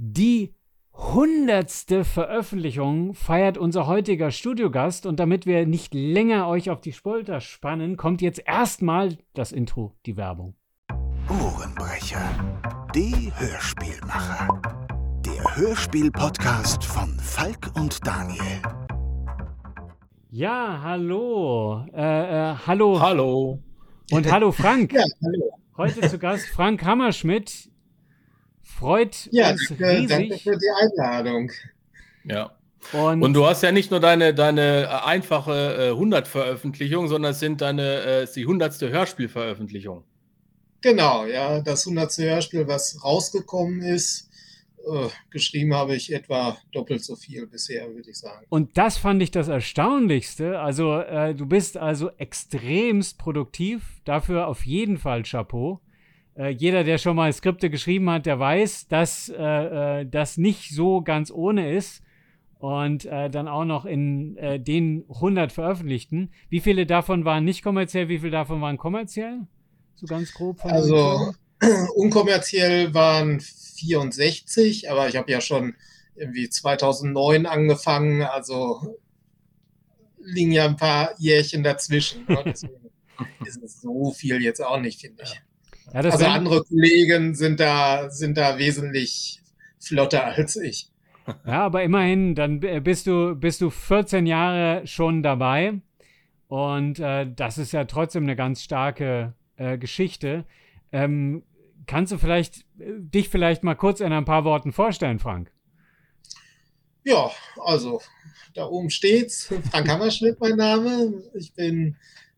Die hundertste Veröffentlichung feiert unser heutiger Studiogast und damit wir nicht länger euch auf die Spolter spannen, kommt jetzt erstmal das Intro, die Werbung. Ohrenbrecher, die Hörspielmacher. Der Hörspiel-Podcast von Falk und Daniel. Ja, hallo. Äh, äh, hallo. Hallo. Und hallo Frank. Ja, hallo. Heute zu Gast Frank Hammerschmidt. Freut Ja, uns danke, riesig. danke für die Einladung. Ja. Und, Und du hast ja nicht nur deine, deine äh, einfache äh, 100-Veröffentlichung, sondern es sind deine, äh, die 100. Hörspielveröffentlichung. Genau, ja, das 100. Hörspiel, was rausgekommen ist, äh, geschrieben habe ich etwa doppelt so viel bisher, würde ich sagen. und das fand ich das Erstaunlichste. Also, äh, du bist also extremst produktiv. Dafür auf jeden Fall Chapeau. Äh, jeder, der schon mal Skripte geschrieben hat, der weiß, dass äh, äh, das nicht so ganz ohne ist. Und äh, dann auch noch in äh, den 100 veröffentlichten. Wie viele davon waren nicht kommerziell? Wie viele davon waren kommerziell? So ganz grob. Also unkommerziell waren 64, aber ich habe ja schon irgendwie 2009 angefangen, also liegen ja ein paar Jährchen dazwischen. Ne? Deswegen ist es so viel jetzt auch nicht, finde ich. ja, das Also andere Kollegen sind da, sind da wesentlich flotter als ich. Ja, aber immerhin, dann b- bist du, bist du 14 Jahre schon dabei. Und äh, das ist ja trotzdem eine ganz starke äh, Geschichte. Ähm, kannst du vielleicht äh, dich vielleicht mal kurz in ein paar Worten vorstellen, Frank? Ja, also da oben steht's. Frank Hammerschmidt mein Name. Ich bin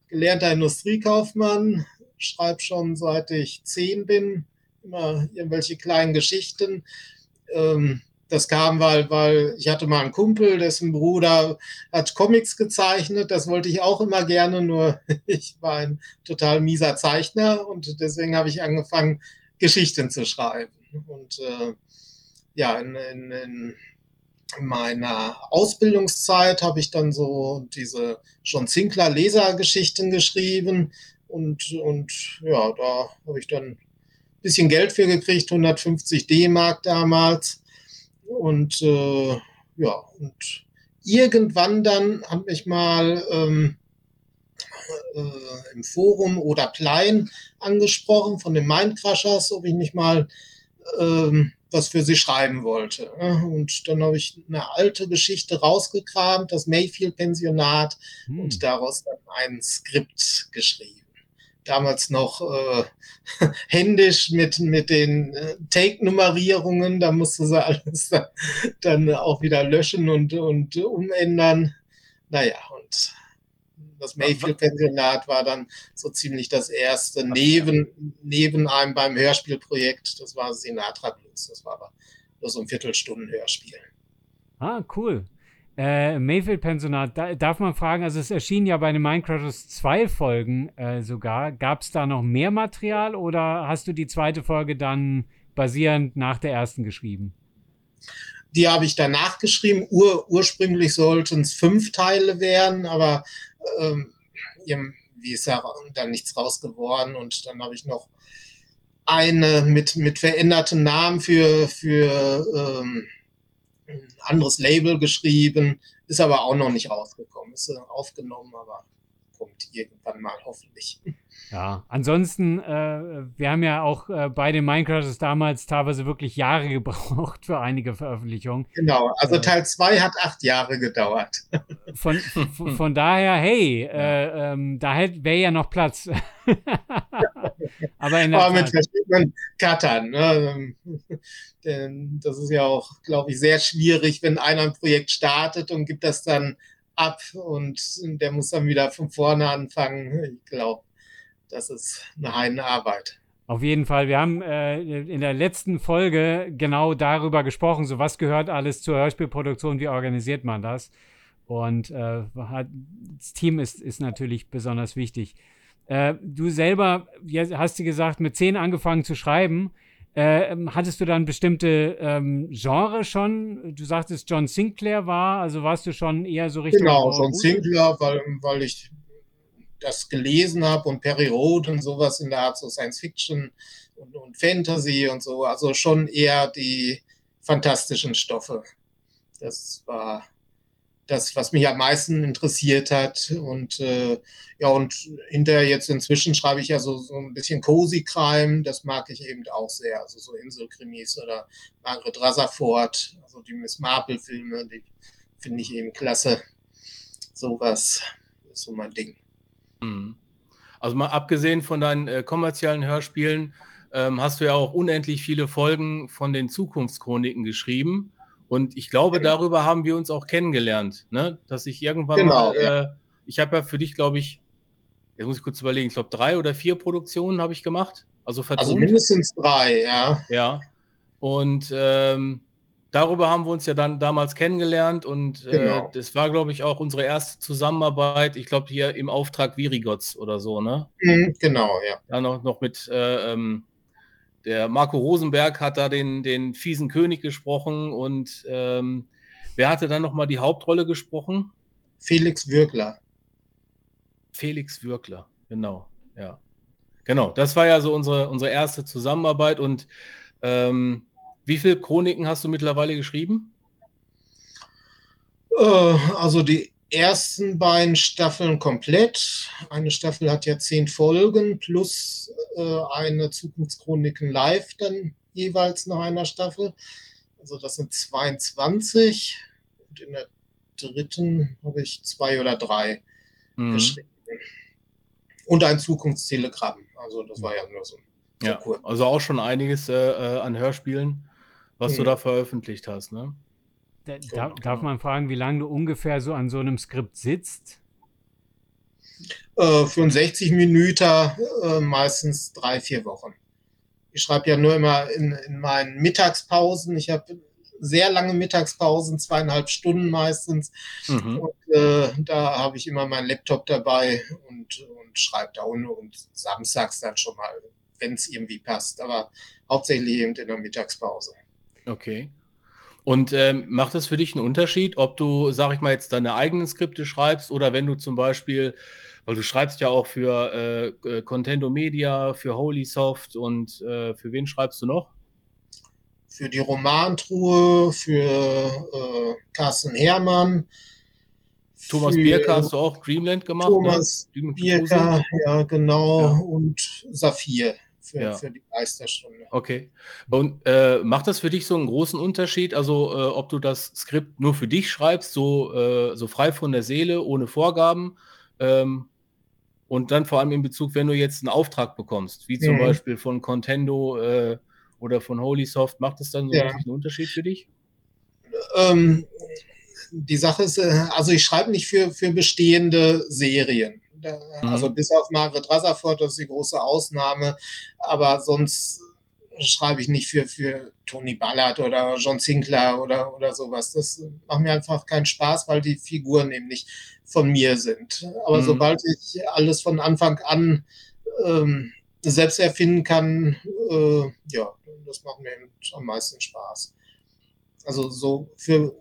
gelernter Industriekaufmann, schreibe schon seit ich zehn bin, immer irgendwelche kleinen Geschichten. Ähm, das kam, weil, weil ich hatte mal einen Kumpel, dessen Bruder hat Comics gezeichnet. Das wollte ich auch immer gerne, nur ich war ein total mieser Zeichner und deswegen habe ich angefangen, Geschichten zu schreiben. Und äh, ja, in, in, in meiner Ausbildungszeit habe ich dann so diese John Sinclair Lesergeschichten geschrieben und, und ja, da habe ich dann ein bisschen Geld für gekriegt, 150 D-Mark damals. Und äh, ja, und irgendwann dann hat mich mal ähm, äh, im Forum oder Plein angesprochen von den Mindcrushers, ob ich nicht mal ähm, was für sie schreiben wollte. ne? Und dann habe ich eine alte Geschichte rausgekramt, das Mayfield-Pensionat, Hm. und daraus dann ein Skript geschrieben. Damals noch äh, händisch mit, mit den äh, Take-Nummerierungen, da musste sie alles dann, dann auch wieder löschen und, und umändern. Naja, und das Mayfield-Pensionat war dann so ziemlich das erste neben, neben einem beim Hörspielprojekt. Das war Sinatra Blues. Das war aber nur so ein Viertelstunden-Hörspiel. Ah, cool. Äh, Mayfield-Pensionat, da, darf man fragen, also es erschien ja bei den Minecrafters zwei Folgen äh, sogar. Gab es da noch mehr Material oder hast du die zweite Folge dann basierend nach der ersten geschrieben? Die habe ich danach geschrieben. Ur, ursprünglich sollten es fünf Teile werden, aber ähm, irgendwie ist ja dann nichts raus geworden. Und dann habe ich noch eine mit, mit verändertem Namen für, für ähm, ein anderes Label geschrieben. Ist aber auch noch nicht rausgekommen. Ist äh, aufgenommen, aber kommt irgendwann mal hoffentlich. Ja, ansonsten, äh, wir haben ja auch äh, bei den Minecrafters damals teilweise wirklich Jahre gebraucht für einige Veröffentlichungen. Genau, also Äh. Teil 2 hat acht Jahre gedauert. Von, von, von daher, hey, äh, ähm, da wäre ja noch Platz. Aber in der Aber mit verschiedenen Cuttern. Ne? Denn das ist ja auch, glaube ich, sehr schwierig, wenn einer ein Projekt startet und gibt das dann ab und der muss dann wieder von vorne anfangen. Ich glaube, das ist eine heine Arbeit. auf jeden Fall, wir haben äh, in der letzten Folge genau darüber gesprochen, so was gehört alles zur Hörspielproduktion, wie organisiert man das? Und äh, hat, das Team ist, ist natürlich besonders wichtig. Äh, du selber, hast du gesagt, mit zehn angefangen zu schreiben. Äh, hattest du dann bestimmte ähm, Genre schon? Du sagtest, John Sinclair war, also warst du schon eher so Richtung. Genau, John Sinclair, weil, weil ich das gelesen habe und Perry Road und sowas in der Art so Science Fiction und, und Fantasy und so. Also schon eher die, fantastischen Stoffe. Das war das, was mich am meisten interessiert hat. Und äh, ja, und hinterher jetzt inzwischen schreibe ich ja so, so ein bisschen Cozy Crime, das mag ich eben auch sehr. Also so Inselkrimis oder Margaret Rutherford, also die Miss Marple-Filme, die finde ich eben klasse. Sowas ist so mein Ding. Mhm. Also mal abgesehen von deinen äh, kommerziellen Hörspielen, ähm, hast du ja auch unendlich viele Folgen von den Zukunftschroniken geschrieben. Und ich glaube, darüber haben wir uns auch kennengelernt, ne? dass ich irgendwann genau, mal, ja. äh, ich habe ja für dich, glaube ich, jetzt muss ich kurz überlegen, ich glaube, drei oder vier Produktionen habe ich gemacht. Also, vertont. also mindestens drei, ja. Ja. Und ähm, darüber haben wir uns ja dann damals kennengelernt und äh, genau. das war, glaube ich, auch unsere erste Zusammenarbeit. Ich glaube, hier im Auftrag Virigots oder so, ne? Mhm, genau, ja. Dann noch, noch mit äh, ähm, der Marco Rosenberg hat da den, den fiesen König gesprochen und ähm, wer hatte dann nochmal die Hauptrolle gesprochen? Felix Würgler. Felix Würgler, genau, ja. Genau, das war ja so unsere, unsere erste Zusammenarbeit und ähm, wie viele Chroniken hast du mittlerweile geschrieben? Äh, also die ersten beiden Staffeln komplett. Eine Staffel hat ja zehn Folgen plus äh, eine Zukunftschroniken live dann jeweils nach einer Staffel. Also das sind 22. Und in der dritten habe ich zwei oder drei mhm. geschrieben. Und ein Zukunftstelegramm. Also das war ja nur so. Ja, kurz. also auch schon einiges äh, äh an Hörspielen, was mhm. du da veröffentlicht hast, ne? Da, darf, darf man fragen, wie lange du ungefähr so an so einem Skript sitzt? Äh, für einen 60 Minuten äh, meistens drei, vier Wochen. Ich schreibe ja nur immer in, in meinen Mittagspausen. Ich habe sehr lange Mittagspausen, zweieinhalb Stunden meistens. Mhm. Und äh, da habe ich immer meinen Laptop dabei und, und schreibe da und, und samstags dann schon mal, wenn es irgendwie passt. Aber hauptsächlich eben in der Mittagspause. Okay. Und ähm, macht das für dich einen Unterschied, ob du, sag ich mal, jetzt deine eigenen Skripte schreibst oder wenn du zum Beispiel, weil du schreibst ja auch für äh, äh Contendo Media, für Holy Soft und äh, für wen schreibst du noch? Für die Romantruhe, für äh, Carsten Herrmann. Thomas Bierker hast du auch Dreamland gemacht? Ne? Thomas ne? Bierker, ja genau, ja. und Saphir für, ja. für die Meisterstunde. Okay. Und äh, macht das für dich so einen großen Unterschied? Also, äh, ob du das Skript nur für dich schreibst, so, äh, so frei von der Seele, ohne Vorgaben? Ähm, und dann vor allem in Bezug, wenn du jetzt einen Auftrag bekommst, wie zum mhm. Beispiel von Contendo äh, oder von Holysoft, macht das dann so ja. einen Unterschied für dich? Ähm, die Sache ist, äh, also ich schreibe nicht für, für bestehende Serien. Also mhm. bis auf Margaret Rutherford, das ist die große Ausnahme. Aber sonst schreibe ich nicht für, für Tony Ballard oder John Sinclair oder, oder sowas. Das macht mir einfach keinen Spaß, weil die Figuren nicht von mir sind. Aber mhm. sobald ich alles von Anfang an ähm, selbst erfinden kann, äh, ja, das macht mir am meisten Spaß. Also so für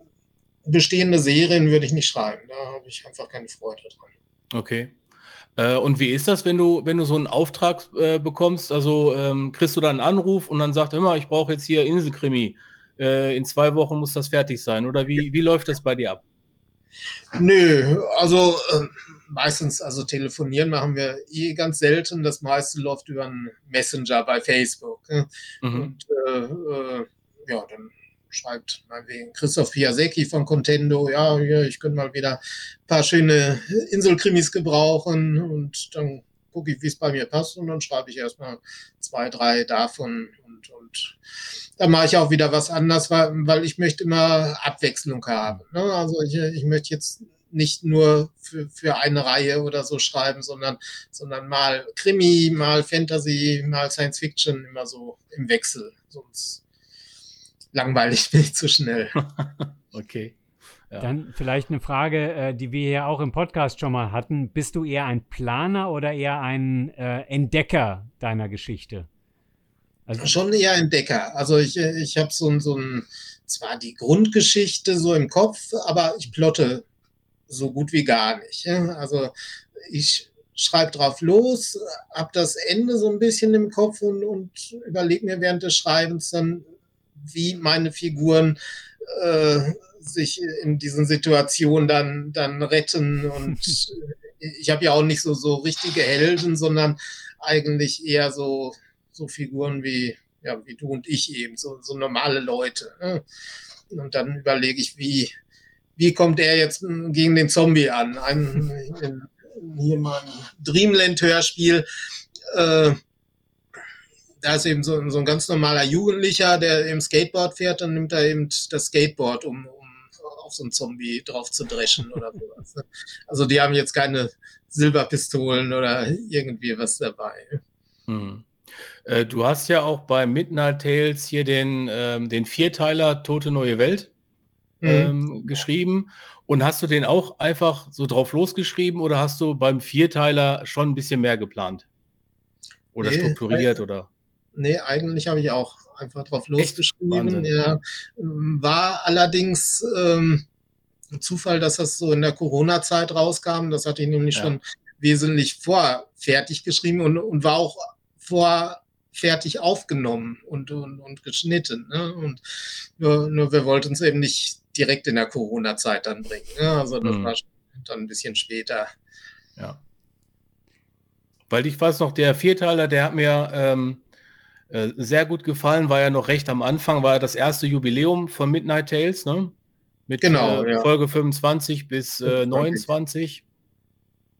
bestehende Serien würde ich nicht schreiben. Da habe ich einfach keine Freude dran. Okay. Äh, und wie ist das, wenn du, wenn du so einen Auftrag äh, bekommst? Also ähm, kriegst du dann einen Anruf und dann sagt immer, ich brauche jetzt hier Inselkrimi. Äh, in zwei Wochen muss das fertig sein. Oder wie, wie läuft das bei dir ab? Nö, also äh, meistens, also telefonieren machen wir eh ganz selten. Das meiste läuft über einen Messenger bei Facebook. Ne? Mhm. Und äh, äh, ja, dann schreibt meinetwegen Christoph Piasecki von Contendo, ja, ich könnte mal wieder ein paar schöne Inselkrimis gebrauchen und dann gucke ich, wie es bei mir passt und dann schreibe ich erstmal zwei, drei davon und, und dann mache ich auch wieder was anders, weil, weil ich möchte immer Abwechslung haben. Ne? Also ich, ich möchte jetzt nicht nur für, für eine Reihe oder so schreiben, sondern, sondern mal Krimi, mal Fantasy, mal Science Fiction, immer so im Wechsel. Sonst langweilig nicht zu schnell. okay. Ja. Dann vielleicht eine Frage, äh, die wir ja auch im Podcast schon mal hatten. Bist du eher ein Planer oder eher ein äh, Entdecker deiner Geschichte? Also schon eher Entdecker. Also ich, ich habe so, so ein, zwar die Grundgeschichte so im Kopf, aber ich plotte so gut wie gar nicht. Also ich schreibe drauf los, habe das Ende so ein bisschen im Kopf und, und überlege mir während des Schreibens dann, wie meine Figuren äh, sich in diesen Situationen dann, dann retten. Und ich habe ja auch nicht so, so richtige Helden, sondern eigentlich eher so, so Figuren wie, ja, wie du und ich eben, so, so normale Leute. Ne? Und dann überlege ich, wie, wie kommt er jetzt gegen den Zombie an? Ein, in, hier mal ein Dreamland-Hörspiel. Äh, da ist eben so, so, ein ganz normaler Jugendlicher, der im Skateboard fährt, dann nimmt er eben das Skateboard, um, um auf so einen Zombie drauf zu dreschen oder sowas. Also die haben jetzt keine Silberpistolen oder irgendwie was dabei. Hm. Äh, du hast ja auch bei Midnight Tales hier den, ähm, den Vierteiler Tote Neue Welt mhm. ähm, geschrieben. Und hast du den auch einfach so drauf losgeschrieben oder hast du beim Vierteiler schon ein bisschen mehr geplant? Oder nee, strukturiert oder? Nee, eigentlich habe ich auch einfach drauf losgeschrieben. Ja, war allerdings ähm, ein Zufall, dass das so in der Corona-Zeit rauskam. Das hatte ich nämlich ja. schon wesentlich vor fertig geschrieben und, und war auch vor fertig aufgenommen und, und, und geschnitten. Ne? Und nur, nur wir wollten es eben nicht direkt in der Corona-Zeit dann bringen. Ne? Also das mhm. war dann ein bisschen später. Ja. Weil ich weiß noch, der Vierteiler, der hat mir ähm, äh, sehr gut gefallen, war ja noch recht am Anfang, war ja das erste Jubiläum von Midnight Tales, ne? Mit genau, äh, ja. Folge 25 bis äh, 29.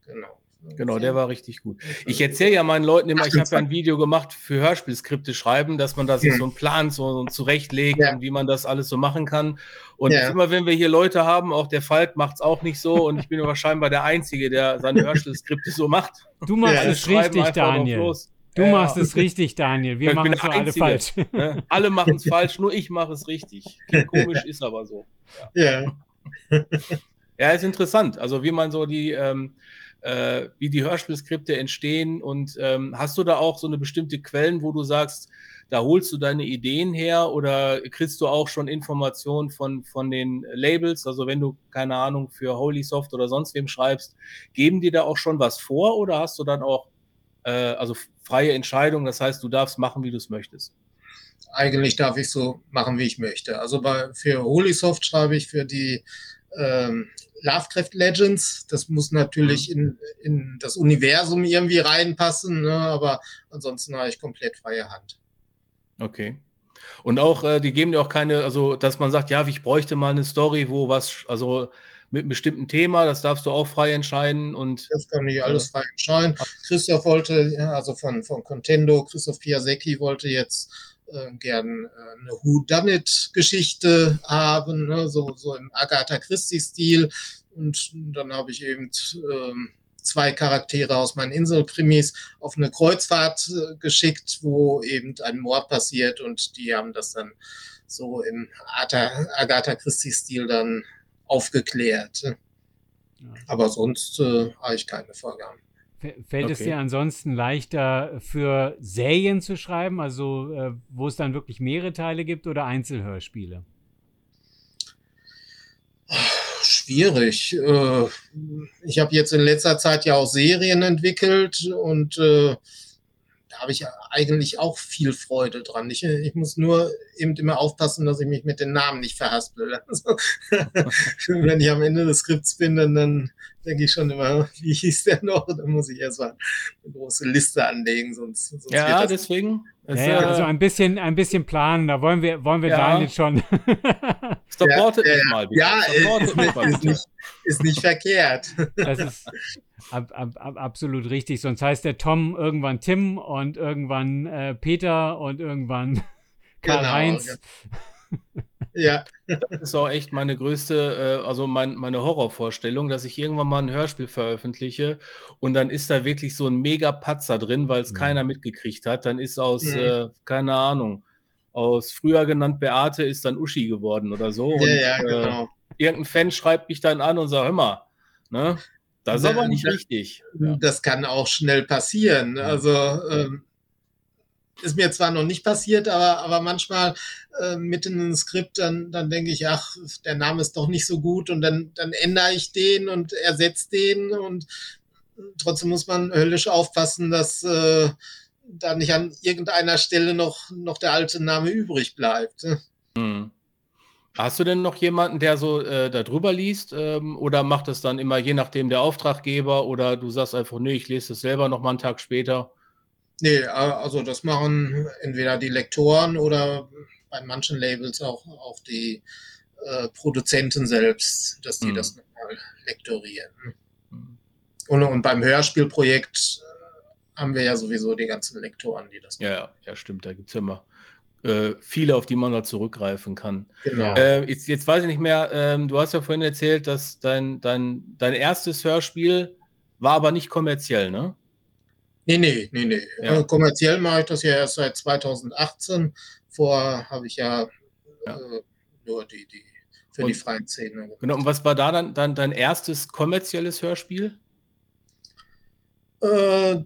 Genau. Genau, der war richtig gut. Ich erzähle ja meinen Leuten immer, ich habe ja ein Video gemacht für Hörspielskripte schreiben, dass man da sich so einen Plan so, so zurechtlegt ja. und wie man das alles so machen kann. Und ja. immer wenn wir hier Leute haben, auch der Falk macht es auch nicht so und ich bin aber scheinbar der Einzige, der seine Hörspielskripte so macht. Du machst ja, es richtig, Daniel. Du ja. machst es richtig, Daniel. Wir ich machen es alle falsch. Ne? Alle machen es falsch, nur ich mache es richtig. Klingt komisch, ist aber so. Ja. Ja, ist interessant. Also wie man so die, ähm, äh, wie die Hörspielskripte entstehen und ähm, hast du da auch so eine bestimmte Quellen, wo du sagst, da holst du deine Ideen her oder kriegst du auch schon Informationen von, von den Labels? Also wenn du, keine Ahnung, für Holy Soft oder sonst wem schreibst, geben die da auch schon was vor oder hast du dann auch also freie Entscheidung, das heißt, du darfst machen, wie du es möchtest? Eigentlich darf ich so machen, wie ich möchte. Also bei, für Holy Soft schreibe ich für die ähm, Lovecraft Legends. Das muss natürlich mhm. in, in das Universum irgendwie reinpassen, ne? aber ansonsten habe ich komplett freie Hand. Okay. Und auch, äh, die geben dir auch keine, also dass man sagt, ja, ich bräuchte mal eine Story, wo was, also mit einem bestimmten Thema, das darfst du auch frei entscheiden und. Das kann ich alles frei entscheiden. Christoph wollte, also von, von Contendo, Christoph Piasecki wollte jetzt äh, gern äh, eine Who-Done-It-Geschichte haben, ne? so, so im Agatha Christie-Stil. Und dann habe ich eben ähm, zwei Charaktere aus meinen Inselkrimis auf eine Kreuzfahrt äh, geschickt, wo eben ein Mord passiert und die haben das dann so im Agatha Christie-Stil dann aufgeklärt. Ja. Aber sonst äh, habe ich keine Vorgaben. Fällt okay. es dir ansonsten leichter, für Serien zu schreiben, also äh, wo es dann wirklich mehrere Teile gibt oder Einzelhörspiele? Schwierig. Äh, ich habe jetzt in letzter Zeit ja auch Serien entwickelt und äh, habe ich eigentlich auch viel Freude dran. Ich, ich, muss nur eben immer aufpassen, dass ich mich mit den Namen nicht verhaspel. Also, wenn ich am Ende des Skripts bin, dann, dann denke ich schon immer, wie hieß der noch? Dann muss ich erstmal eine große Liste anlegen, sonst, sonst ja, deswegen. Ja, ja, also ein bisschen, ein bisschen planen, da wollen wir, wollen wir ja. Daniel schon. Supportet ja, mal. Bitte. Ja, ist, ist, nicht, ist nicht verkehrt. Das ist ab, ab, ab, absolut richtig. Sonst heißt der Tom irgendwann Tim und irgendwann äh, Peter und irgendwann Karl-Heinz. Genau, ja. Das ist auch echt meine größte, äh, also mein, meine Horrorvorstellung, dass ich irgendwann mal ein Hörspiel veröffentliche und dann ist da wirklich so ein mega Patzer drin, weil es mhm. keiner mitgekriegt hat. Dann ist aus, mhm. äh, keine Ahnung, aus früher genannt Beate ist dann Uschi geworden oder so. Ja, und, ja, äh, genau. Äh, irgendein Fan schreibt mich dann an und sagt, hör mal, ne? Das ist aber nicht das, richtig. Das kann auch schnell passieren. Also ähm, ist mir zwar noch nicht passiert, aber, aber manchmal äh, mitten im Skript, dann, dann denke ich, ach, der Name ist doch nicht so gut und dann, dann ändere ich den und ersetze den und trotzdem muss man höllisch aufpassen, dass äh, da nicht an irgendeiner Stelle noch, noch der alte Name übrig bleibt. Mhm. Hast du denn noch jemanden, der so äh, darüber liest? Ähm, oder macht es dann immer je nachdem der Auftraggeber oder du sagst einfach, nee, ich lese es selber noch mal einen Tag später? Nee, also das machen entweder die Lektoren oder bei manchen Labels auch, auch die äh, Produzenten selbst, dass die mhm. das nochmal lektorieren. Mhm. Und, und beim Hörspielprojekt äh, haben wir ja sowieso die ganzen Lektoren, die das machen. Ja, ja, stimmt, da gibt es ja immer äh, viele, auf die man da zurückgreifen kann. Genau. Äh, jetzt, jetzt, weiß ich nicht mehr, ähm, du hast ja vorhin erzählt, dass dein, dein, dein erstes Hörspiel war aber nicht kommerziell, ne? Nee, nee, nee, nee. Ja. Äh, kommerziell mache ich das ja erst seit 2018. Vorher habe ich ja, ja. Äh, nur die, die für und, die freien Szene. Genau, und was war da dann, dann dein erstes kommerzielles Hörspiel? Äh,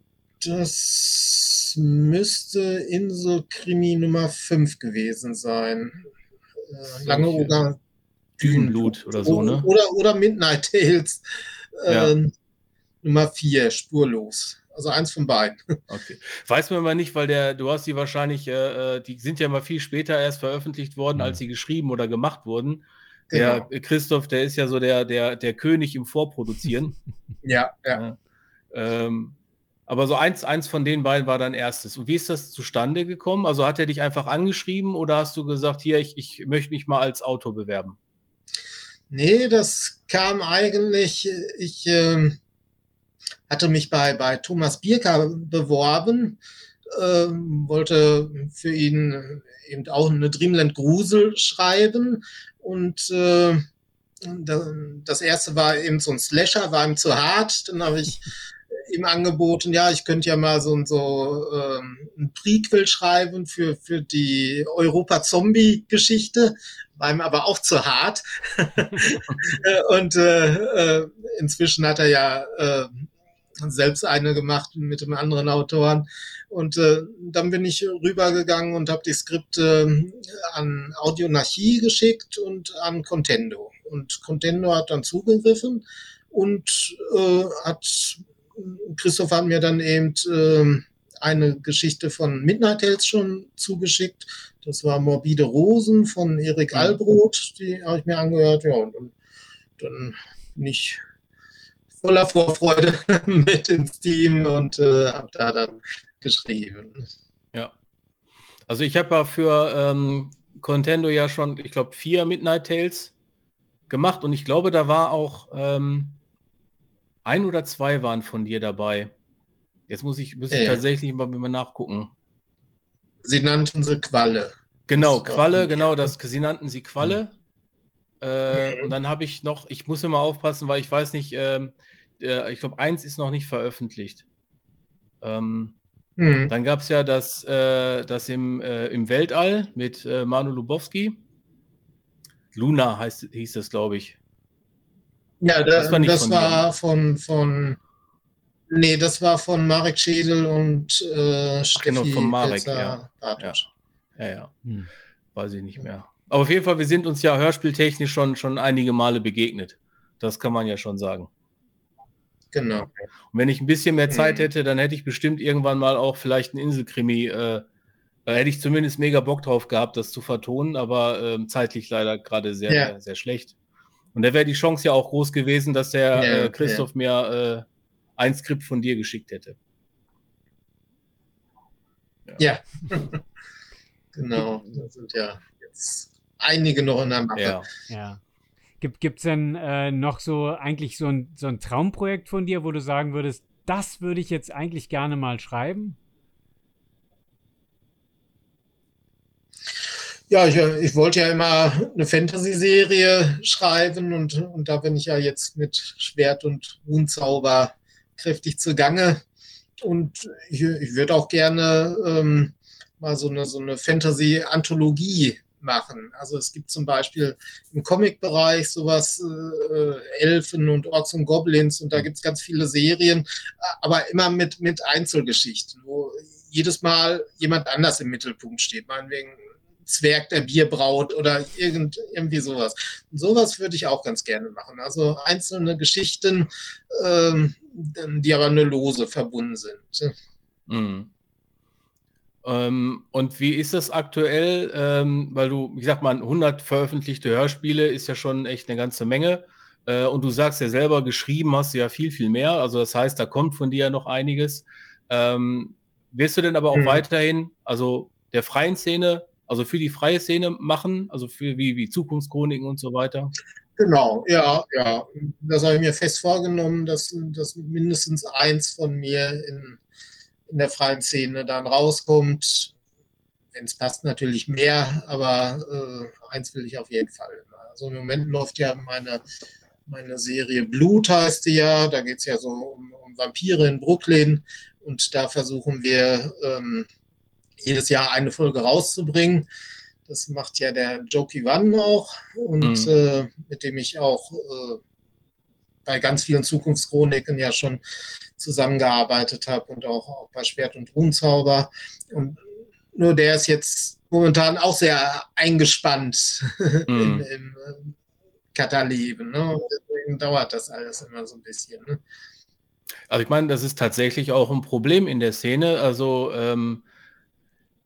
das müsste Inselkrimi Nummer 5 gewesen sein. Äh, lange oder Dünnblut oder so, ne? Oder, oder Midnight Tales äh, ja. Ähm, Nummer 4, spurlos. Also eins von beiden. Okay. Weiß man aber nicht, weil der, du hast die wahrscheinlich, äh, äh die sind ja mal viel später erst veröffentlicht worden, mhm. als sie geschrieben oder gemacht wurden. Genau. Der Christoph, der ist ja so der, der, der König im Vorproduzieren. ja, ja. ja. Ähm, aber so eins, eins von den beiden war dein erstes. Und wie ist das zustande gekommen? Also hat er dich einfach angeschrieben oder hast du gesagt, hier, ich, ich möchte mich mal als Autor bewerben? Nee, das kam eigentlich, ich äh, hatte mich bei, bei Thomas Bierka beworben, äh, wollte für ihn eben auch eine Dreamland Grusel schreiben und äh, das erste war eben so ein Slasher, war ihm zu hart. Dann habe ich ihm angeboten, ja, ich könnte ja mal so, so ähm, ein Prequel schreiben für, für die Europa-Zombie-Geschichte, war ihm aber auch zu hart. und äh, äh, inzwischen hat er ja äh, selbst eine gemacht mit einem anderen Autoren. Und äh, dann bin ich rübergegangen und habe die Skripte an Audionarchie geschickt und an Contendo. Und Contendo hat dann zugegriffen und äh, hat Christoph hat mir dann eben äh, eine Geschichte von Midnight Tales schon zugeschickt. Das war Morbide Rosen von Erik mhm. Albrot. Die habe ich mir angehört. Ja, und dann, dann bin ich voller Vorfreude mit ins Team und äh, habe da dann geschrieben. Ja. Also ich habe ja für ähm, Contendo ja schon, ich glaube, vier Midnight Tales gemacht und ich glaube, da war auch ähm, ein oder zwei waren von dir dabei. Jetzt muss ich, muss ich tatsächlich mal, mal nachgucken. Sie nannten sie Qualle. Genau, Qualle, genau, das, sie nannten sie Qualle. Mhm. Äh, und dann habe ich noch, ich muss immer aufpassen, weil ich weiß nicht, ähm, äh, ich glaube, eins ist noch nicht veröffentlicht. Ähm, mhm. Dann gab es ja das, äh, das im, äh, im Weltall mit äh, Manu Lubowski. Luna heißt, hieß das, glaube ich. Ja, da, das war, das von, war von, von, nee, das war von Marek Schädel und äh, Steffi Genau, von Marek, ja. ja. Ja, ja. Hm. Weiß ich nicht mehr. Aber auf jeden Fall, wir sind uns ja hörspieltechnisch schon, schon einige Male begegnet. Das kann man ja schon sagen. Genau. Und wenn ich ein bisschen mehr Zeit hm. hätte, dann hätte ich bestimmt irgendwann mal auch vielleicht ein Inselkrimi, äh, da hätte ich zumindest mega Bock drauf gehabt, das zu vertonen, aber äh, zeitlich leider gerade sehr, ja. sehr, sehr schlecht. Und da wäre die Chance ja auch groß gewesen, dass der ja, äh, Christoph ja. mir äh, ein Skript von dir geschickt hätte. Ja. ja. genau. Da sind ja jetzt einige noch in der Mache. Ja. Gibt es denn äh, noch so eigentlich so ein, so ein Traumprojekt von dir, wo du sagen würdest, das würde ich jetzt eigentlich gerne mal schreiben? Ja, ich, ich, wollte ja immer eine Fantasy-Serie schreiben und, und da bin ich ja jetzt mit Schwert und Runzauber kräftig zugange. Und ich, ich würde auch gerne ähm, mal so eine, so eine Fantasy-Anthologie machen. Also es gibt zum Beispiel im Comic-Bereich sowas, äh, Elfen und Orks und Goblins und da gibt es ganz viele Serien, aber immer mit, mit Einzelgeschichten, wo jedes Mal jemand anders im Mittelpunkt steht. Meinetwegen Zwerg, der Bier braut oder irgend, irgendwie sowas. Und sowas würde ich auch ganz gerne machen. Also einzelne Geschichten, ähm, die aber nur lose verbunden sind. Mhm. Ähm, und wie ist das aktuell? Ähm, weil du, ich sag mal, 100 veröffentlichte Hörspiele ist ja schon echt eine ganze Menge. Äh, und du sagst ja selber, geschrieben hast du ja viel, viel mehr. Also das heißt, da kommt von dir ja noch einiges. Ähm, wirst du denn aber auch mhm. weiterhin, also der freien Szene, also für die freie Szene machen, also für wie, wie Zukunftschroniken und so weiter? Genau, ja, ja. Das habe ich mir fest vorgenommen, dass, dass mindestens eins von mir in, in der freien Szene dann rauskommt. Wenn es passt, natürlich mehr, aber äh, eins will ich auf jeden Fall. Also im Moment läuft ja meine meine Serie Blut heißt die ja. Da geht es ja so um, um, Vampire in Brooklyn. Und da versuchen wir ähm, jedes Jahr eine Folge rauszubringen. Das macht ja der Jokey One auch und mhm. äh, mit dem ich auch äh, bei ganz vielen Zukunftschroniken ja schon zusammengearbeitet habe und auch, auch bei Schwert und Runenzauber. Und nur der ist jetzt momentan auch sehr eingespannt mhm. im, im Katar-Leben. Ne? Deswegen dauert das alles immer so ein bisschen. Ne? Also ich meine, das ist tatsächlich auch ein Problem in der Szene. Also ähm,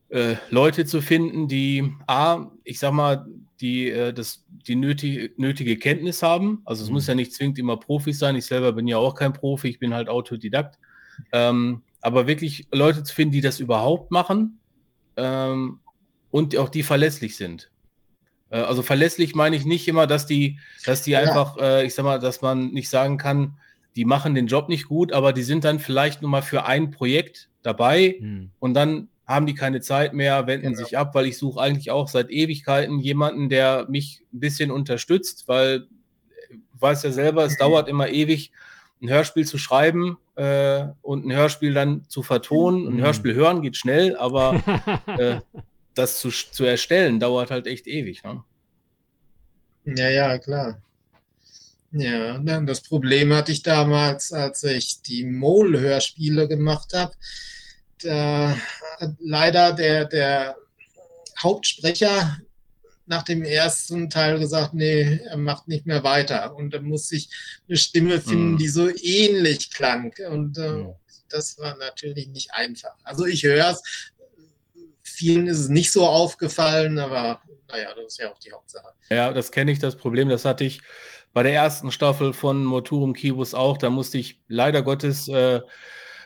äh, Leute zu finden, die A, ich sag mal, die äh, das, die nötige, nötige Kenntnis haben. Also es mhm. muss ja nicht zwingend immer Profis sein. Ich selber bin ja auch kein Profi, ich bin halt Autodidakt. Ähm, aber wirklich Leute zu finden, die das überhaupt machen ähm, und auch die verlässlich sind. Äh, also verlässlich meine ich nicht immer, dass die, dass die ja. einfach, äh, ich sag mal, dass man nicht sagen kann, die machen den Job nicht gut, aber die sind dann vielleicht nur mal für ein Projekt dabei hm. und dann haben die keine Zeit mehr, wenden genau. sich ab, weil ich suche eigentlich auch seit Ewigkeiten jemanden, der mich ein bisschen unterstützt, weil du weißt ja selber, es mhm. dauert immer ewig, ein Hörspiel zu schreiben äh, und ein Hörspiel dann zu vertonen. Mhm. Ein Hörspiel hören geht schnell, aber äh, das zu, zu erstellen, dauert halt echt ewig. Ne? Ja, ja, klar. Ja, das Problem hatte ich damals, als ich die Mol-Hörspiele gemacht habe. Da hat leider der, der Hauptsprecher nach dem ersten Teil gesagt, nee, er macht nicht mehr weiter. Und dann musste ich eine Stimme finden, mhm. die so ähnlich klang. Und äh, das war natürlich nicht einfach. Also ich höre es, Vielen ist es nicht so aufgefallen, aber naja, das ist ja auch die Hauptsache. Ja, das kenne ich, das Problem. Das hatte ich bei der ersten Staffel von Moturum Kibus auch. Da musste ich leider Gottes äh,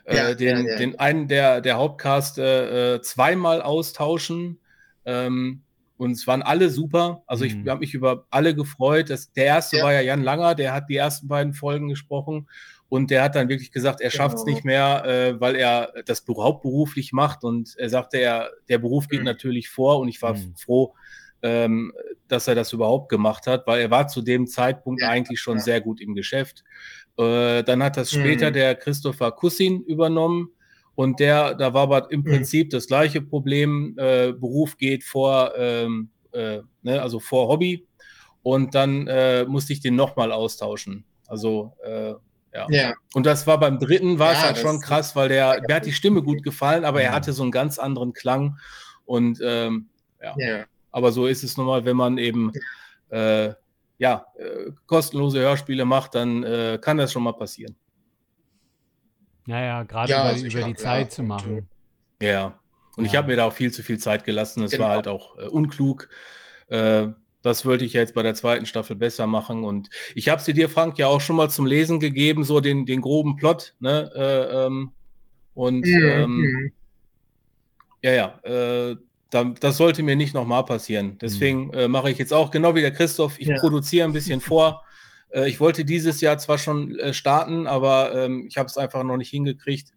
äh ja, den, ja, ja. den einen der, der Hauptcast äh, äh, zweimal austauschen. Ähm, und es waren alle super. Also ich mhm. habe mich über alle gefreut. Das, der erste war ja Jan Langer, der hat die ersten beiden Folgen gesprochen. Und der hat dann wirklich gesagt, er schafft es genau. nicht mehr, äh, weil er das hauptberuflich macht. Und er sagte, er, der Beruf geht mhm. natürlich vor. Und ich war mhm. froh, ähm, dass er das überhaupt gemacht hat, weil er war zu dem Zeitpunkt ja, eigentlich schon ja. sehr gut im Geschäft. Äh, dann hat das später mhm. der Christopher Kussin übernommen. Und der, da war aber im mhm. Prinzip das gleiche Problem. Äh, Beruf geht vor, ähm, äh, ne, also vor Hobby. Und dann äh, musste ich den nochmal austauschen. Also äh, ja. ja. Und das war beim dritten, war ja, es halt schon krass, weil der, der hat die Stimme gut gefallen, aber er hatte so einen ganz anderen Klang. Und ähm, ja. ja. Aber so ist es nun mal, wenn man eben äh, ja, äh, kostenlose Hörspiele macht, dann äh, kann das schon mal passieren. Naja, gerade ja, über, über die Zeit zu machen. Ja. Und ich habe mir da auch viel zu viel Zeit gelassen. Das genau. war halt auch äh, unklug. Äh, das wollte ich jetzt bei der zweiten Staffel besser machen. Und ich habe sie dir, Frank, ja auch schon mal zum Lesen gegeben, so den, den groben Plot. Ne? Äh, ähm, und mhm. ähm, ja, ja, äh, das sollte mir nicht nochmal passieren. Deswegen mhm. äh, mache ich jetzt auch, genau wie der Christoph, ich ja. produziere ein bisschen vor. Äh, ich wollte dieses Jahr zwar schon äh, starten, aber ähm, ich habe es einfach noch nicht hingekriegt,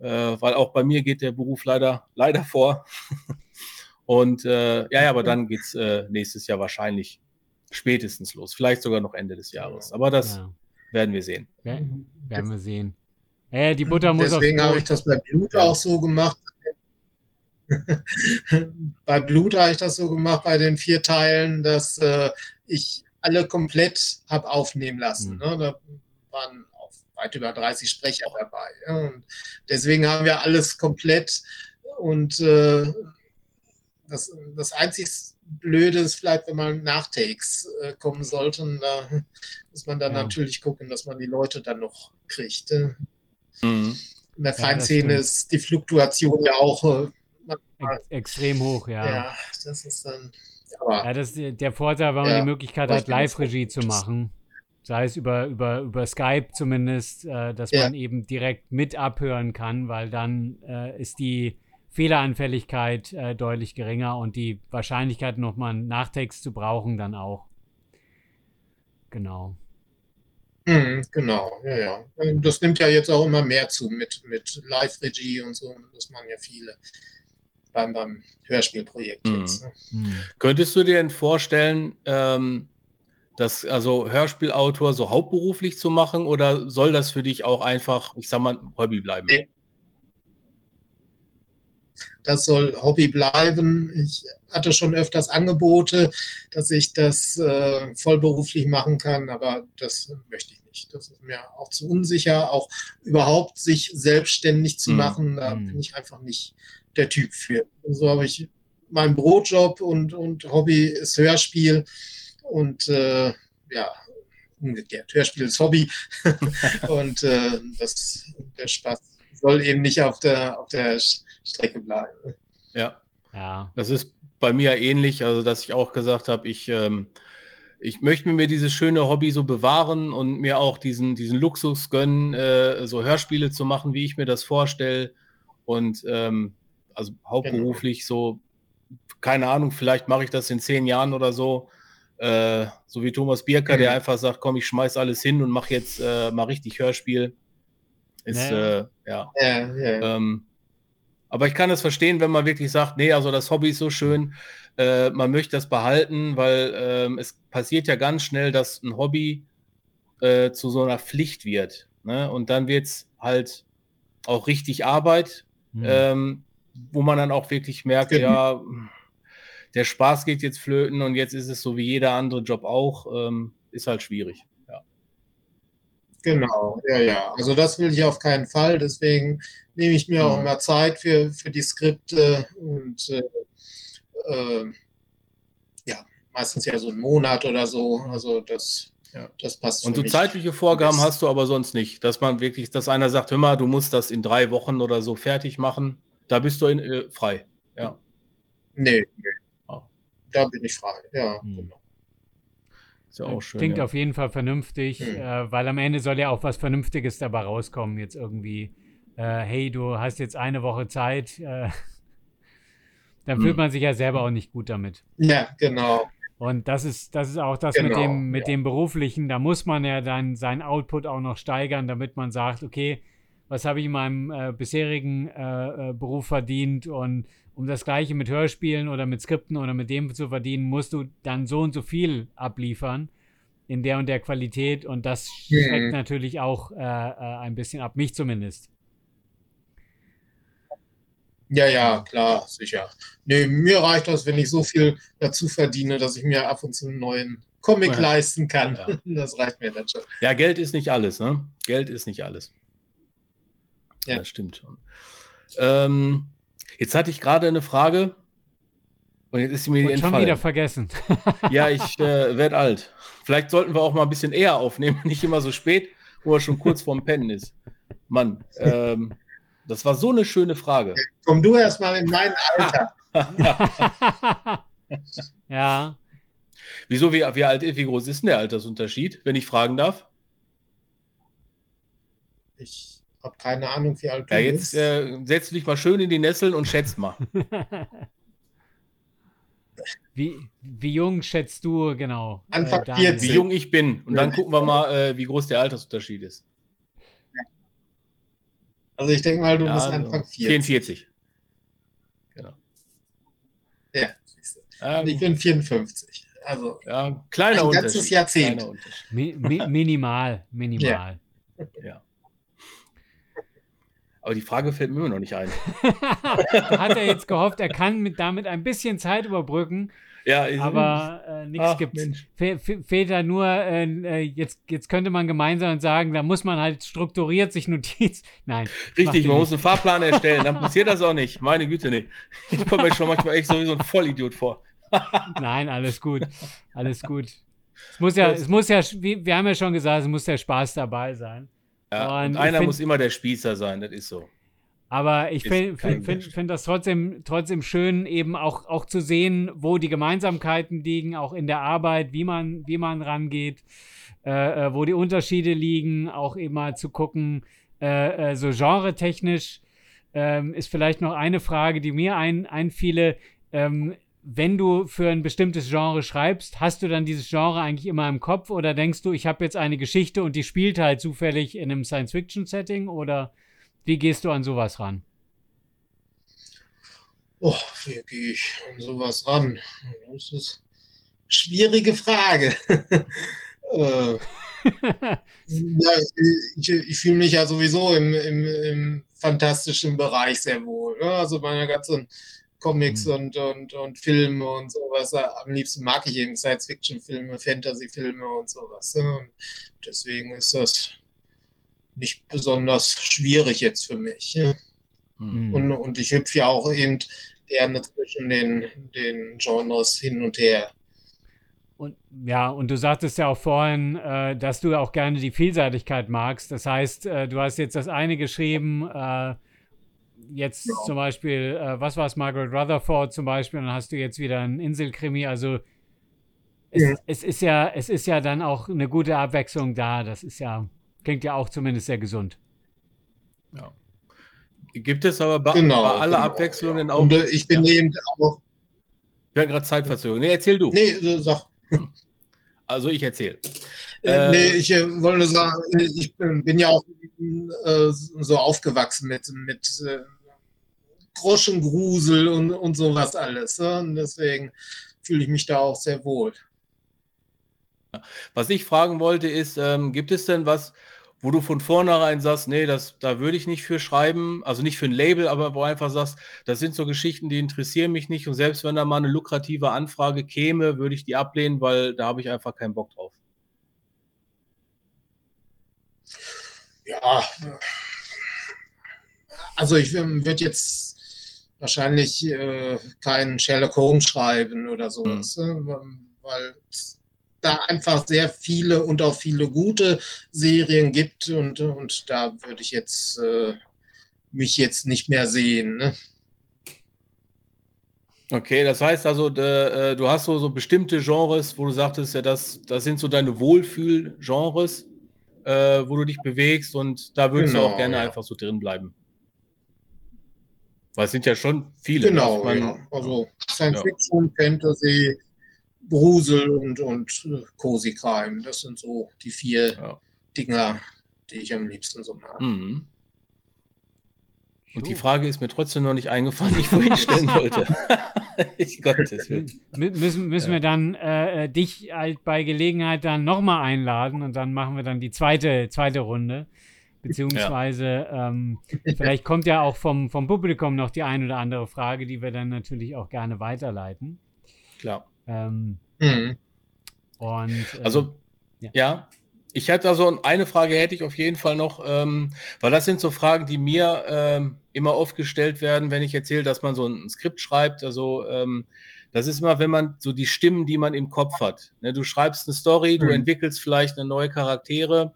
äh, weil auch bei mir geht der Beruf leider, leider vor. Und äh, ja, ja, aber dann geht es äh, nächstes Jahr wahrscheinlich spätestens los. Vielleicht sogar noch Ende des Jahres. Aber das ja. werden wir sehen. Ja, werden wir sehen. Äh, die Butter muss Deswegen habe ich das bei Blut auch so gemacht. Bei Blut habe ich das so gemacht, bei den vier Teilen, dass äh, ich alle komplett habe aufnehmen lassen. Mhm. Ne? Da waren auch weit über 30 Sprecher dabei. Ja? Und deswegen haben wir alles komplett und äh, das, das einzig Blöde ist vielleicht, wenn mal Nachtakes äh, kommen sollten. Da muss man dann ja. natürlich gucken, dass man die Leute dann noch kriegt. Mhm. In der Feinszene ja, ist die Fluktuation ja auch, äh, ex extrem hoch, ja. Ja, das ist dann. Aber ja, das ist der Vorteil, wenn man ja, die Möglichkeit hat, Live-Regie zu machen. Sei es über, über, über Skype zumindest, äh, dass ja. man eben direkt mit abhören kann, weil dann äh, ist die Fehleranfälligkeit äh, deutlich geringer und die Wahrscheinlichkeit, nochmal einen Nachtext zu brauchen, dann auch. Genau. Mhm, genau, ja, ja. Das nimmt ja jetzt auch immer mehr zu mit, mit Live-Regie und so. Das machen ja viele beim, beim Hörspielprojekt mhm. jetzt. Ne? Mhm. Könntest du dir denn vorstellen, ähm, das also Hörspielautor so hauptberuflich zu machen oder soll das für dich auch einfach, ich sag mal, Hobby bleiben? Nee. Das soll Hobby bleiben. Ich hatte schon öfters Angebote, dass ich das äh, vollberuflich machen kann, aber das möchte ich nicht. Das ist mir auch zu unsicher, auch überhaupt sich selbstständig zu mm. machen. Da mm. bin ich einfach nicht der Typ für. So habe ich meinen Brotjob und, und Hobby ist Hörspiel und äh, ja, umgekehrt. Hörspiel ist Hobby und äh, das, der Spaß soll eben nicht auf der, auf der Strecke bleiben. Ja. ja. Das ist bei mir ähnlich, also dass ich auch gesagt habe, ich, ähm, ich möchte mir dieses schöne Hobby so bewahren und mir auch diesen, diesen Luxus gönnen, äh, so Hörspiele zu machen, wie ich mir das vorstelle. Und ähm, also hauptberuflich genau. so, keine Ahnung, vielleicht mache ich das in zehn Jahren oder so. Äh, so wie Thomas Bierker, mhm. der einfach sagt, komm, ich schmeiß alles hin und mache jetzt äh, mal richtig Hörspiel. Ist, ja. Äh, ja. ja, ja. Ähm, aber ich kann es verstehen, wenn man wirklich sagt, nee, also das Hobby ist so schön, äh, man möchte das behalten, weil ähm, es passiert ja ganz schnell, dass ein Hobby äh, zu so einer Pflicht wird. Ne? Und dann wird es halt auch richtig Arbeit, mhm. ähm, wo man dann auch wirklich merkt, ja, der Spaß geht jetzt flöten und jetzt ist es so wie jeder andere Job auch, ähm, ist halt schwierig. Genau, ja, ja. Also das will ich auf keinen Fall. Deswegen nehme ich mir auch mhm. immer Zeit für, für die Skripte und äh, äh, ja, meistens ja so einen Monat oder so. Also das, ja, das passt. Und so zeitliche Vorgaben hast du aber sonst nicht, dass man wirklich, dass einer sagt, hör mal, du musst das in drei Wochen oder so fertig machen. Da bist du in, äh, frei. Ja. Nee, nee. Oh. Da bin ich frei, ja, mhm. genau. Ist ja auch schön. Klingt ja. auf jeden Fall vernünftig, mhm. äh, weil am Ende soll ja auch was Vernünftiges dabei rauskommen. Jetzt irgendwie, äh, hey, du hast jetzt eine Woche Zeit. Äh, dann fühlt mhm. man sich ja selber auch nicht gut damit. Ja, genau. Und das ist, das ist auch das genau, mit, dem, mit ja. dem Beruflichen. Da muss man ja dann seinen Output auch noch steigern, damit man sagt, okay, was habe ich in meinem äh, bisherigen äh, äh, Beruf verdient und um das gleiche mit Hörspielen oder mit Skripten oder mit dem zu verdienen, musst du dann so und so viel abliefern in der und der Qualität und das schreckt mhm. natürlich auch äh, äh, ein bisschen ab, mich zumindest. Ja, ja, klar, sicher. Nee, mir reicht das, wenn ich so viel dazu verdiene, dass ich mir ab und zu einen neuen Comic ja. leisten kann. Ja. Das reicht mir dann schon. Ja, Geld ist nicht alles, ne? Geld ist nicht alles. Ja, das stimmt schon. Ähm, Jetzt hatte ich gerade eine Frage und jetzt ist sie mir und schon wieder vergessen. ja, ich äh, werde alt. Vielleicht sollten wir auch mal ein bisschen eher aufnehmen, nicht immer so spät, wo er schon kurz vorm Pennen ist. Mann, ähm, das war so eine schöne Frage. Komm du erst mal in mein Alter. ja. Wieso, wie, wie alt, wie groß ist denn der Altersunterschied, wenn ich fragen darf? Ich habe keine Ahnung, wie alt du ja, jetzt äh, setz dich mal schön in die Nesseln und schätz mal. wie, wie jung schätzt du genau? Anfang äh, 40. Wie jung ich bin. Und dann gucken wir mal, äh, wie groß der Altersunterschied ist. Also ich denke mal, du ja, bist also Anfang 40. 44. Genau. Ja, ähm, ich bin 54. Also ja, kleiner ein ganzes Jahrzehnt. Mi mi minimal, minimal. Ja. ja. Aber die Frage fällt mir immer noch nicht ein. Hat er jetzt gehofft, er kann mit, damit ein bisschen Zeit überbrücken. Ja, aber äh, nichts gibt. Fe fehlt da nur, äh, äh, jetzt, jetzt könnte man gemeinsam sagen, da muss man halt strukturiert sich Notiz. Nein. Richtig, man muss einen Fahrplan erstellen, dann passiert das auch nicht. Meine Güte, nee. Ich komme mir schon manchmal echt sowieso ein Vollidiot vor. Nein, alles gut. Alles gut. Es muss ja, es muss ja, wir haben ja schon gesagt, es muss der Spaß dabei sein. Ja, und, und einer muss immer der Spießer sein, das ist so. Aber ich finde find, find, find das trotzdem, trotzdem schön, eben auch, auch zu sehen, wo die Gemeinsamkeiten liegen, auch in der Arbeit, wie man, wie man rangeht, äh, äh wo die Unterschiede liegen, auch eben mal zu gucken, äh, äh, so genre-technisch ähm, ist vielleicht noch eine Frage, die mir ein, einfiele. Ähm, wenn du für ein bestimmtes Genre schreibst, hast du dann dieses Genre eigentlich immer im Kopf oder denkst du, ich habe jetzt eine Geschichte und die spielt halt zufällig in einem Science-Fiction-Setting oder wie gehst du an sowas ran? Oh, wie gehe ich an sowas ran? Das ist eine schwierige Frage. äh, ja, ich, ich fühle mich ja sowieso im, im, im, fantastischen Bereich sehr wohl. Ne? Also meine ganzen Comics mhm. und, und, und Filme und sowas. Am liebsten mag ich eben Science-Fiction-Filme, Fantasy-Filme und sowas. Ne? Und deswegen ist das nicht besonders schwierig jetzt für mich. Mhm. Und, und ich hüpfe ja auch eben gerne zwischen den, den Genres hin und her. Und ja, und du sagtest ja auch vorhin, äh, dass du auch gerne die Vielseitigkeit magst. Das heißt, äh, du hast jetzt das eine geschrieben, äh, jetzt ja. zum Beispiel, äh, was war es, Margaret Rutherford zum Beispiel, und dann hast du jetzt wieder ein Inselkrimi. Also es, ja. es, ist ja, es ist ja dann auch eine gute Abwechslung da. Das ist ja, klingt ja auch zumindest sehr gesund. Ja. Gibt es aber bei, genau, bei aller genau, Abwechslungen ja. auch. Und äh, ich bin eben auch. Wir haben gerade Zeitverzögerung. Nee, erzähl du. Nee, sag. Also ich erzähle. Äh, nee, ich äh, wollte nur sagen, ich bin, bin ja auch äh, so aufgewachsen mit, mit äh, Groschengrusel und, und sowas alles. Ne? Und deswegen fühle ich mich da auch sehr wohl. Was ich fragen wollte ist, ähm, gibt es denn was, wo du von vornherein sagst, nee, das, da würde ich nicht für schreiben, also nicht für ein Label, aber wo einfach sagst, das sind so Geschichten, die interessieren mich nicht und selbst wenn da mal eine lukrative Anfrage käme, würde ich die ablehnen, weil da habe ich einfach keinen Bock drauf. Ja, also ich würde jetzt wahrscheinlich äh, keinen Sherlock Holmes schreiben oder sowas, mhm. weil da einfach sehr viele und auch viele gute Serien gibt und, und da würde ich jetzt äh, mich jetzt nicht mehr sehen. Ne? Okay, das heißt also, de, äh, du hast so, so bestimmte Genres, wo du sagtest, ja, das, das sind so deine Wohlfühl-Genres, äh, wo du dich bewegst und da würdest genau, du auch gerne ja. einfach so drin bleiben. Weil es sind ja schon viele. Genau, man, ja. also Science Fiction, Fantasy, Grusel und, und äh, Cozy Crime. Das sind so die vier ja. Dinger, die ich am liebsten so mag. Mhm. Und die Frage ist mir trotzdem noch nicht eingefallen, die ich vorhin stellen wollte. ich Gottes Willen. Müssen, müssen ja. wir dann äh, äh, dich halt bei Gelegenheit dann nochmal einladen und dann machen wir dann die zweite, zweite Runde. Beziehungsweise ja. ähm, vielleicht kommt ja auch vom, vom Publikum noch die ein oder andere Frage, die wir dann natürlich auch gerne weiterleiten. Klar. Ähm, mhm. Und äh, also ja. ja. Ich hätte also eine Frage hätte ich auf jeden Fall noch, ähm, weil das sind so Fragen, die mir ähm, immer oft gestellt werden, wenn ich erzähle, dass man so ein Skript schreibt. Also ähm, das ist immer, wenn man so die Stimmen, die man im Kopf hat. Ne, du schreibst eine Story, mhm. du entwickelst vielleicht eine neue Charaktere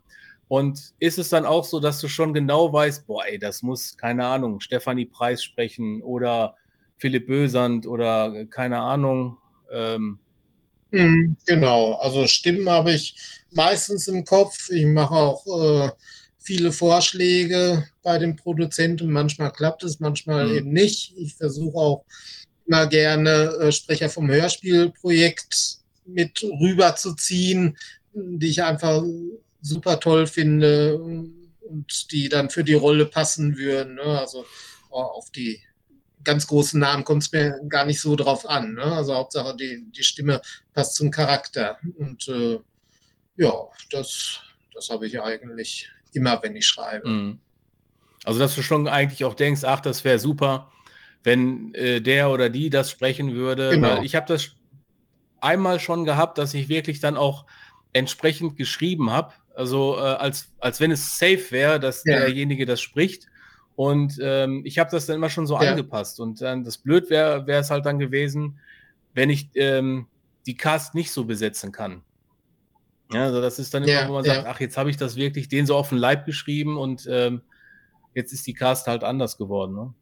und ist es dann auch so, dass du schon genau weißt, boah, ey, das muss, keine Ahnung, Stefanie Preis sprechen oder Philipp Bösand oder keine Ahnung, ähm, mhm, genau, also Stimmen habe ich meistens im Kopf. Ich mache auch äh, viele Vorschläge bei den Produzenten. Manchmal klappt es, manchmal mhm. eben nicht. Ich versuche auch immer gerne äh, Sprecher vom Hörspielprojekt mit rüberzuziehen, die ich einfach super toll finde und die dann für die Rolle passen würden. Ne? Also auf die ganz großen Namen kommt es mir gar nicht so drauf an. Ne? Also Hauptsache die, die Stimme passt zum Charakter. Und äh, ja, das, das habe ich eigentlich immer, wenn ich schreibe. Mhm. Also dass du schon eigentlich auch denkst, ach, das wäre super, wenn äh, der oder die das sprechen würde. Genau. ich habe das einmal schon gehabt, dass ich wirklich dann auch entsprechend geschrieben habe. Also äh, als, als wenn es safe wäre, dass ja. derjenige das spricht. Und ähm, ich habe das dann immer schon so ja. angepasst. Und dann das Blöd wäre es halt dann gewesen, wenn ich ähm, die Cast nicht so besetzen kann. Ja, also das ist dann immer, ja, wo man sagt, ach, jetzt habe ich das wirklich den so auf den Leib geschrieben und ähm, jetzt ist die Cast halt anders geworden. Ne?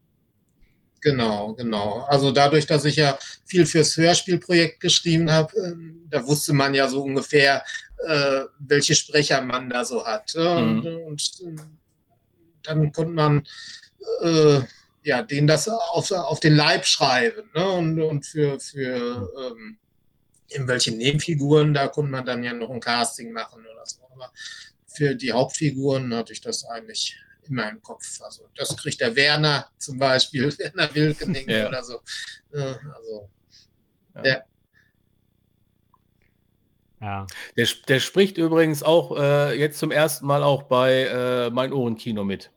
Genau, genau. Also dadurch, dass ich ja viel fürs Hörspielprojekt geschrieben habe, äh, da wusste man ja so ungefähr, äh, welche Sprecher man da so hat. Mhm. Und, und, äh, dann konnte man äh, ja, denen das auf, auf den Leib schreiben. Ne? Und, und für, für ähm, irgendwelche Nebenfiguren, da konnte man dann ja noch ein Casting machen oder so. Aber für die Hauptfiguren hatte ich das eigentlich in meinem Kopf. Also das kriegt der Werner zum Beispiel, Werner Wilkening ja. oder so. Also, ja. Der, ja. Der, der, spricht übrigens auch äh, jetzt zum ersten Mal auch bei äh, Mein Ohrenkino mit.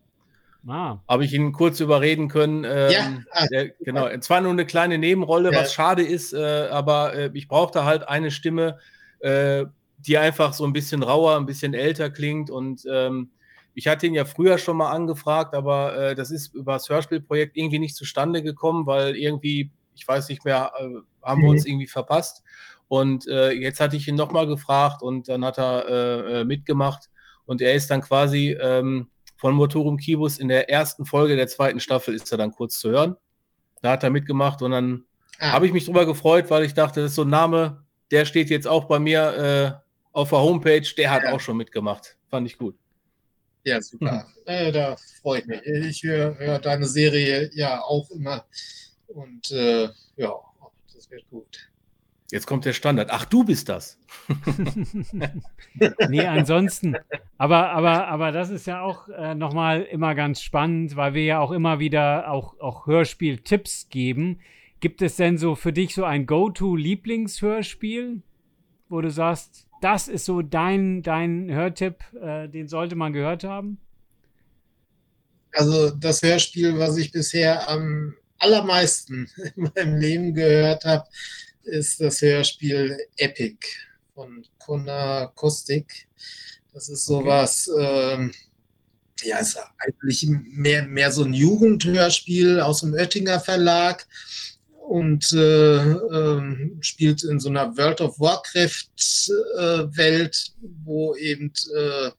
Ah. Habe ich ihn kurz überreden können. Ähm, ja. Ah, der, genau. Zwar nur eine kleine Nebenrolle, ja. was schade ist, äh, aber äh, ich brauchte halt eine Stimme, äh, die einfach so ein bisschen rauer, ein bisschen älter klingt und ähm, ich hatte ihn ja früher schon mal angefragt, aber äh, das ist über das Hörspielprojekt irgendwie nicht zustande gekommen, weil irgendwie, ich weiß nicht mehr, äh, haben mhm. wir uns irgendwie verpasst. Und äh, jetzt hatte ich ihn nochmal gefragt und dann hat er äh, äh, mitgemacht. Und er ist dann quasi ähm, von Motorum Kibus in der ersten Folge der zweiten Staffel ist er dann kurz zu hören. Da hat er mitgemacht und dann ah. habe ich mich drüber gefreut, weil ich dachte, das ist so ein Name, der steht jetzt auch bei mir äh, auf der Homepage, der hat ja. auch schon mitgemacht. Fand ich gut. Ja, super. Mhm. Äh, da freue ich mich. Ich höre hör deine Serie ja auch immer. Und äh, ja, das wird gut. Jetzt kommt der Standard. Ach, du bist das. nee, ansonsten. Aber, aber, aber das ist ja auch äh, nochmal immer ganz spannend, weil wir ja auch immer wieder auch, auch Hörspiel-Tipps geben. Gibt es denn so für dich so ein Go-To-Lieblingshörspiel, wo du sagst, das ist so dein, dein Hörtipp, äh, den sollte man gehört haben? Also das Hörspiel, was ich bisher am allermeisten in meinem Leben gehört habe, ist das Hörspiel Epic von Kona Kostik. Das ist sowas, okay. ähm, ja, ist eigentlich mehr, mehr so ein Jugendhörspiel aus dem Oettinger Verlag und äh, äh, spielt in so einer World of Warcraft-Welt, äh, wo eben äh, ja,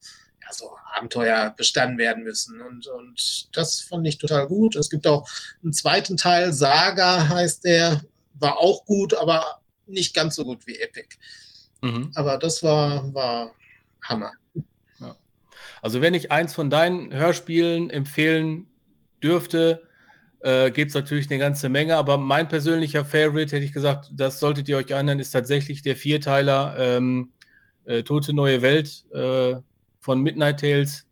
so Abenteuer bestanden werden müssen. Und, und das fand ich total gut. Es gibt auch einen zweiten Teil, Saga heißt der, war auch gut, aber nicht ganz so gut wie Epic. Mhm. Aber das war, war Hammer. Ja. Also wenn ich eins von deinen Hörspielen empfehlen dürfte, äh, gibt es natürlich eine ganze Menge, aber mein persönlicher Favorite, hätte ich gesagt, das solltet ihr euch anhören, ist tatsächlich der Vierteiler ähm, äh, Tote Neue Welt äh, von Midnight Tales.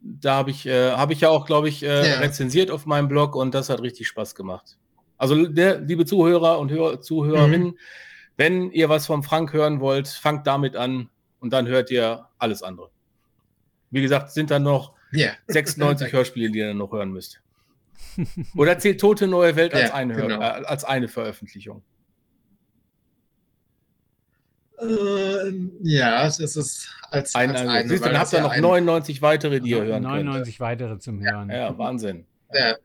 Da habe ich, äh, hab ich ja auch, glaube ich, äh, ja. rezensiert auf meinem Blog und das hat richtig Spaß gemacht. Also, der, liebe Zuhörer und Hör Zuhörerinnen, mhm. wenn ihr was vom Frank hören wollt, fangt damit an und dann hört ihr alles andere. Wie gesagt, sind dann noch yeah. 96 Hörspiele, die ihr dann noch hören müsst. Oder zählt Tote Neue Welt als, ja, eine, genau. äh, als eine Veröffentlichung? Äh, ja, das ist als, ein, als eine. Siehst, dann habt ihr noch 99 weitere, die ihr hören 99 könnt. weitere zum Hören. Ja, ja Wahnsinn. Ja.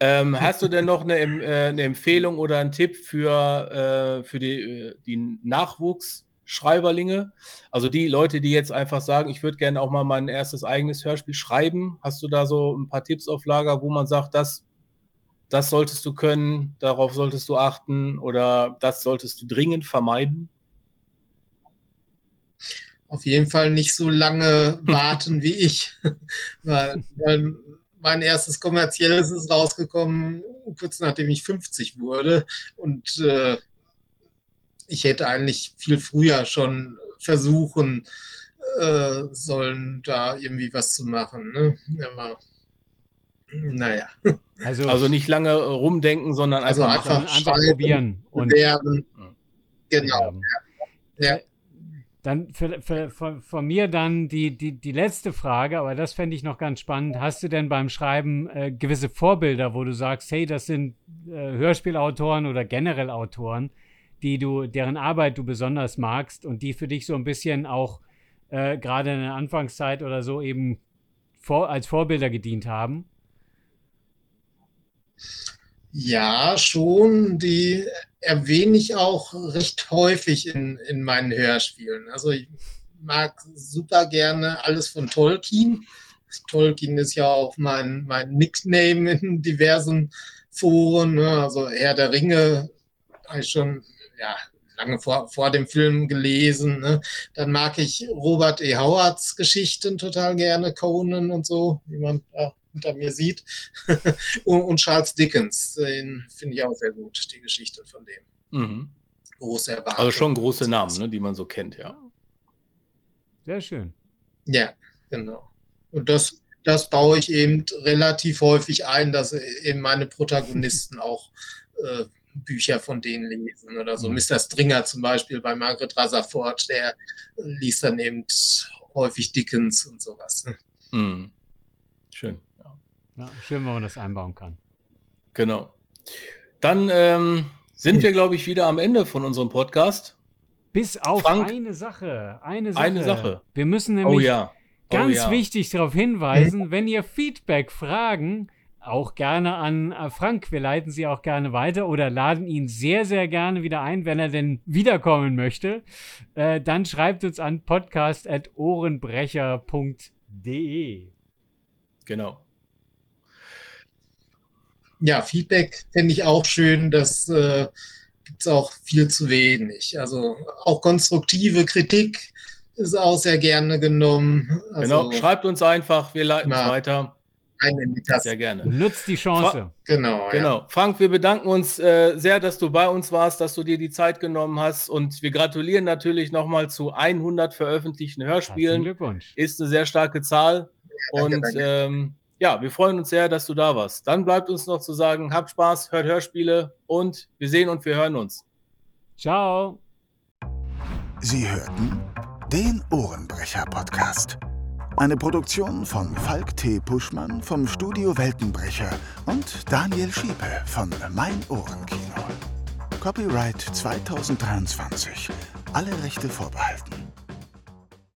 Ähm, hast du denn noch eine, äh, eine, Empfehlung oder einen Tipp für, äh, für die, äh, die Nachwuchs? Schreiberlinge, also die Leute, die jetzt einfach sagen, ich würde gerne auch mal mein erstes eigenes Hörspiel schreiben. Hast du da so ein paar Tipps auf Lager, wo man sagt, das, das solltest du können, darauf solltest du achten oder das solltest du dringend vermeiden? Auf jeden Fall nicht so lange warten wie ich, weil, weil mein erstes kommerzielles ist rausgekommen, kurz nachdem ich 50 wurde und äh, ich hätte eigentlich viel früher schon versuchen äh, sollen, da irgendwie was zu machen. Ne? Aber naja. Also, also nicht lange rumdenken, sondern also einfach, einfach, einfach probieren und lernen. Genau. Ja. ja. Dann für, für, für, von mir dann die, die, die letzte Frage, aber das fände ich noch ganz spannend. Hast du denn beim Schreiben äh, gewisse Vorbilder, wo du sagst, hey, das sind äh, Hörspielautoren oder generell Autoren, die du, deren Arbeit du besonders magst und die für dich so ein bisschen auch äh, gerade in der Anfangszeit oder so eben vor, als Vorbilder gedient haben? Ja, schon. Die erwähne ich auch recht häufig in, in meinen Hörspielen. Also ich mag super gerne alles von Tolkien. Tolkien ist ja auch mein, mein Nickname in diversen Foren. Ne? Also Herr der Ringe habe ich schon ja, lange vor, vor dem Film gelesen. Ne? Dann mag ich Robert E. Howards Geschichten total gerne, Conan und so, wie man da hinter mir sieht. und, und, Charles Dickens, den finde ich auch sehr gut, die Geschichte von dem. Mhm. Große Erwartung. Also schon große Namen, ne, die man so kennt, ja. Sehr schön. Ja, genau. Und das, das baue ich eben relativ häufig ein, dass eben meine Protagonisten auch äh, Bücher von denen lesen oder so. Mhm. Mr. Stringer zum Beispiel bei Margaret Rutherford, der liest dann eben häufig Dickens und sowas. Mhm. Schön. Ja. schön, wenn man das einbauen kann. Genau. Dann ähm, sind wir, glaube ich, wieder am Ende von unserem Podcast. Bis auf Frank, eine Sache. Eine Sache. Eine Sache. Wir müssen nämlich oh, ja. oh, ganz ja. wichtig darauf hinweisen, wenn ihr Feedback, Fragen auch gerne an äh, Frank. Wir leiten sie auch gerne weiter oder laden ihn sehr, sehr gerne wieder ein, wenn er denn wiederkommen möchte. Äh, dann schreibt uns an podcast.ohrenbrecher.de. Genau. Ja, Feedback fände ich auch schön. Das äh, gibt es auch viel zu wenig. Also auch konstruktive Kritik ist auch sehr gerne genommen. Also, genau, schreibt uns einfach, wir leiten es weiter. Sehr gerne. Nutzt die Chance. Fra genau. Genau. Ja. Frank, wir bedanken uns äh, sehr, dass du bei uns warst, dass du dir die Zeit genommen hast und wir gratulieren natürlich nochmal zu 100 veröffentlichten Hörspielen. Glückwunsch. Ist eine sehr starke Zahl. Ja, und danke. Ähm, ja, wir freuen uns sehr, dass du da warst. Dann bleibt uns noch zu sagen, habt Spaß, hört Hörspiele und wir sehen und wir hören uns. Ciao. Sie hörten den Ohrenbrecher-Podcast. Eine Produktion von Falk T. Puschmann vom Studio Weltenbrecher und Daniel Schiepe von Mein Ohrenkino. Copyright 2023. Alle Rechte vorbehalten.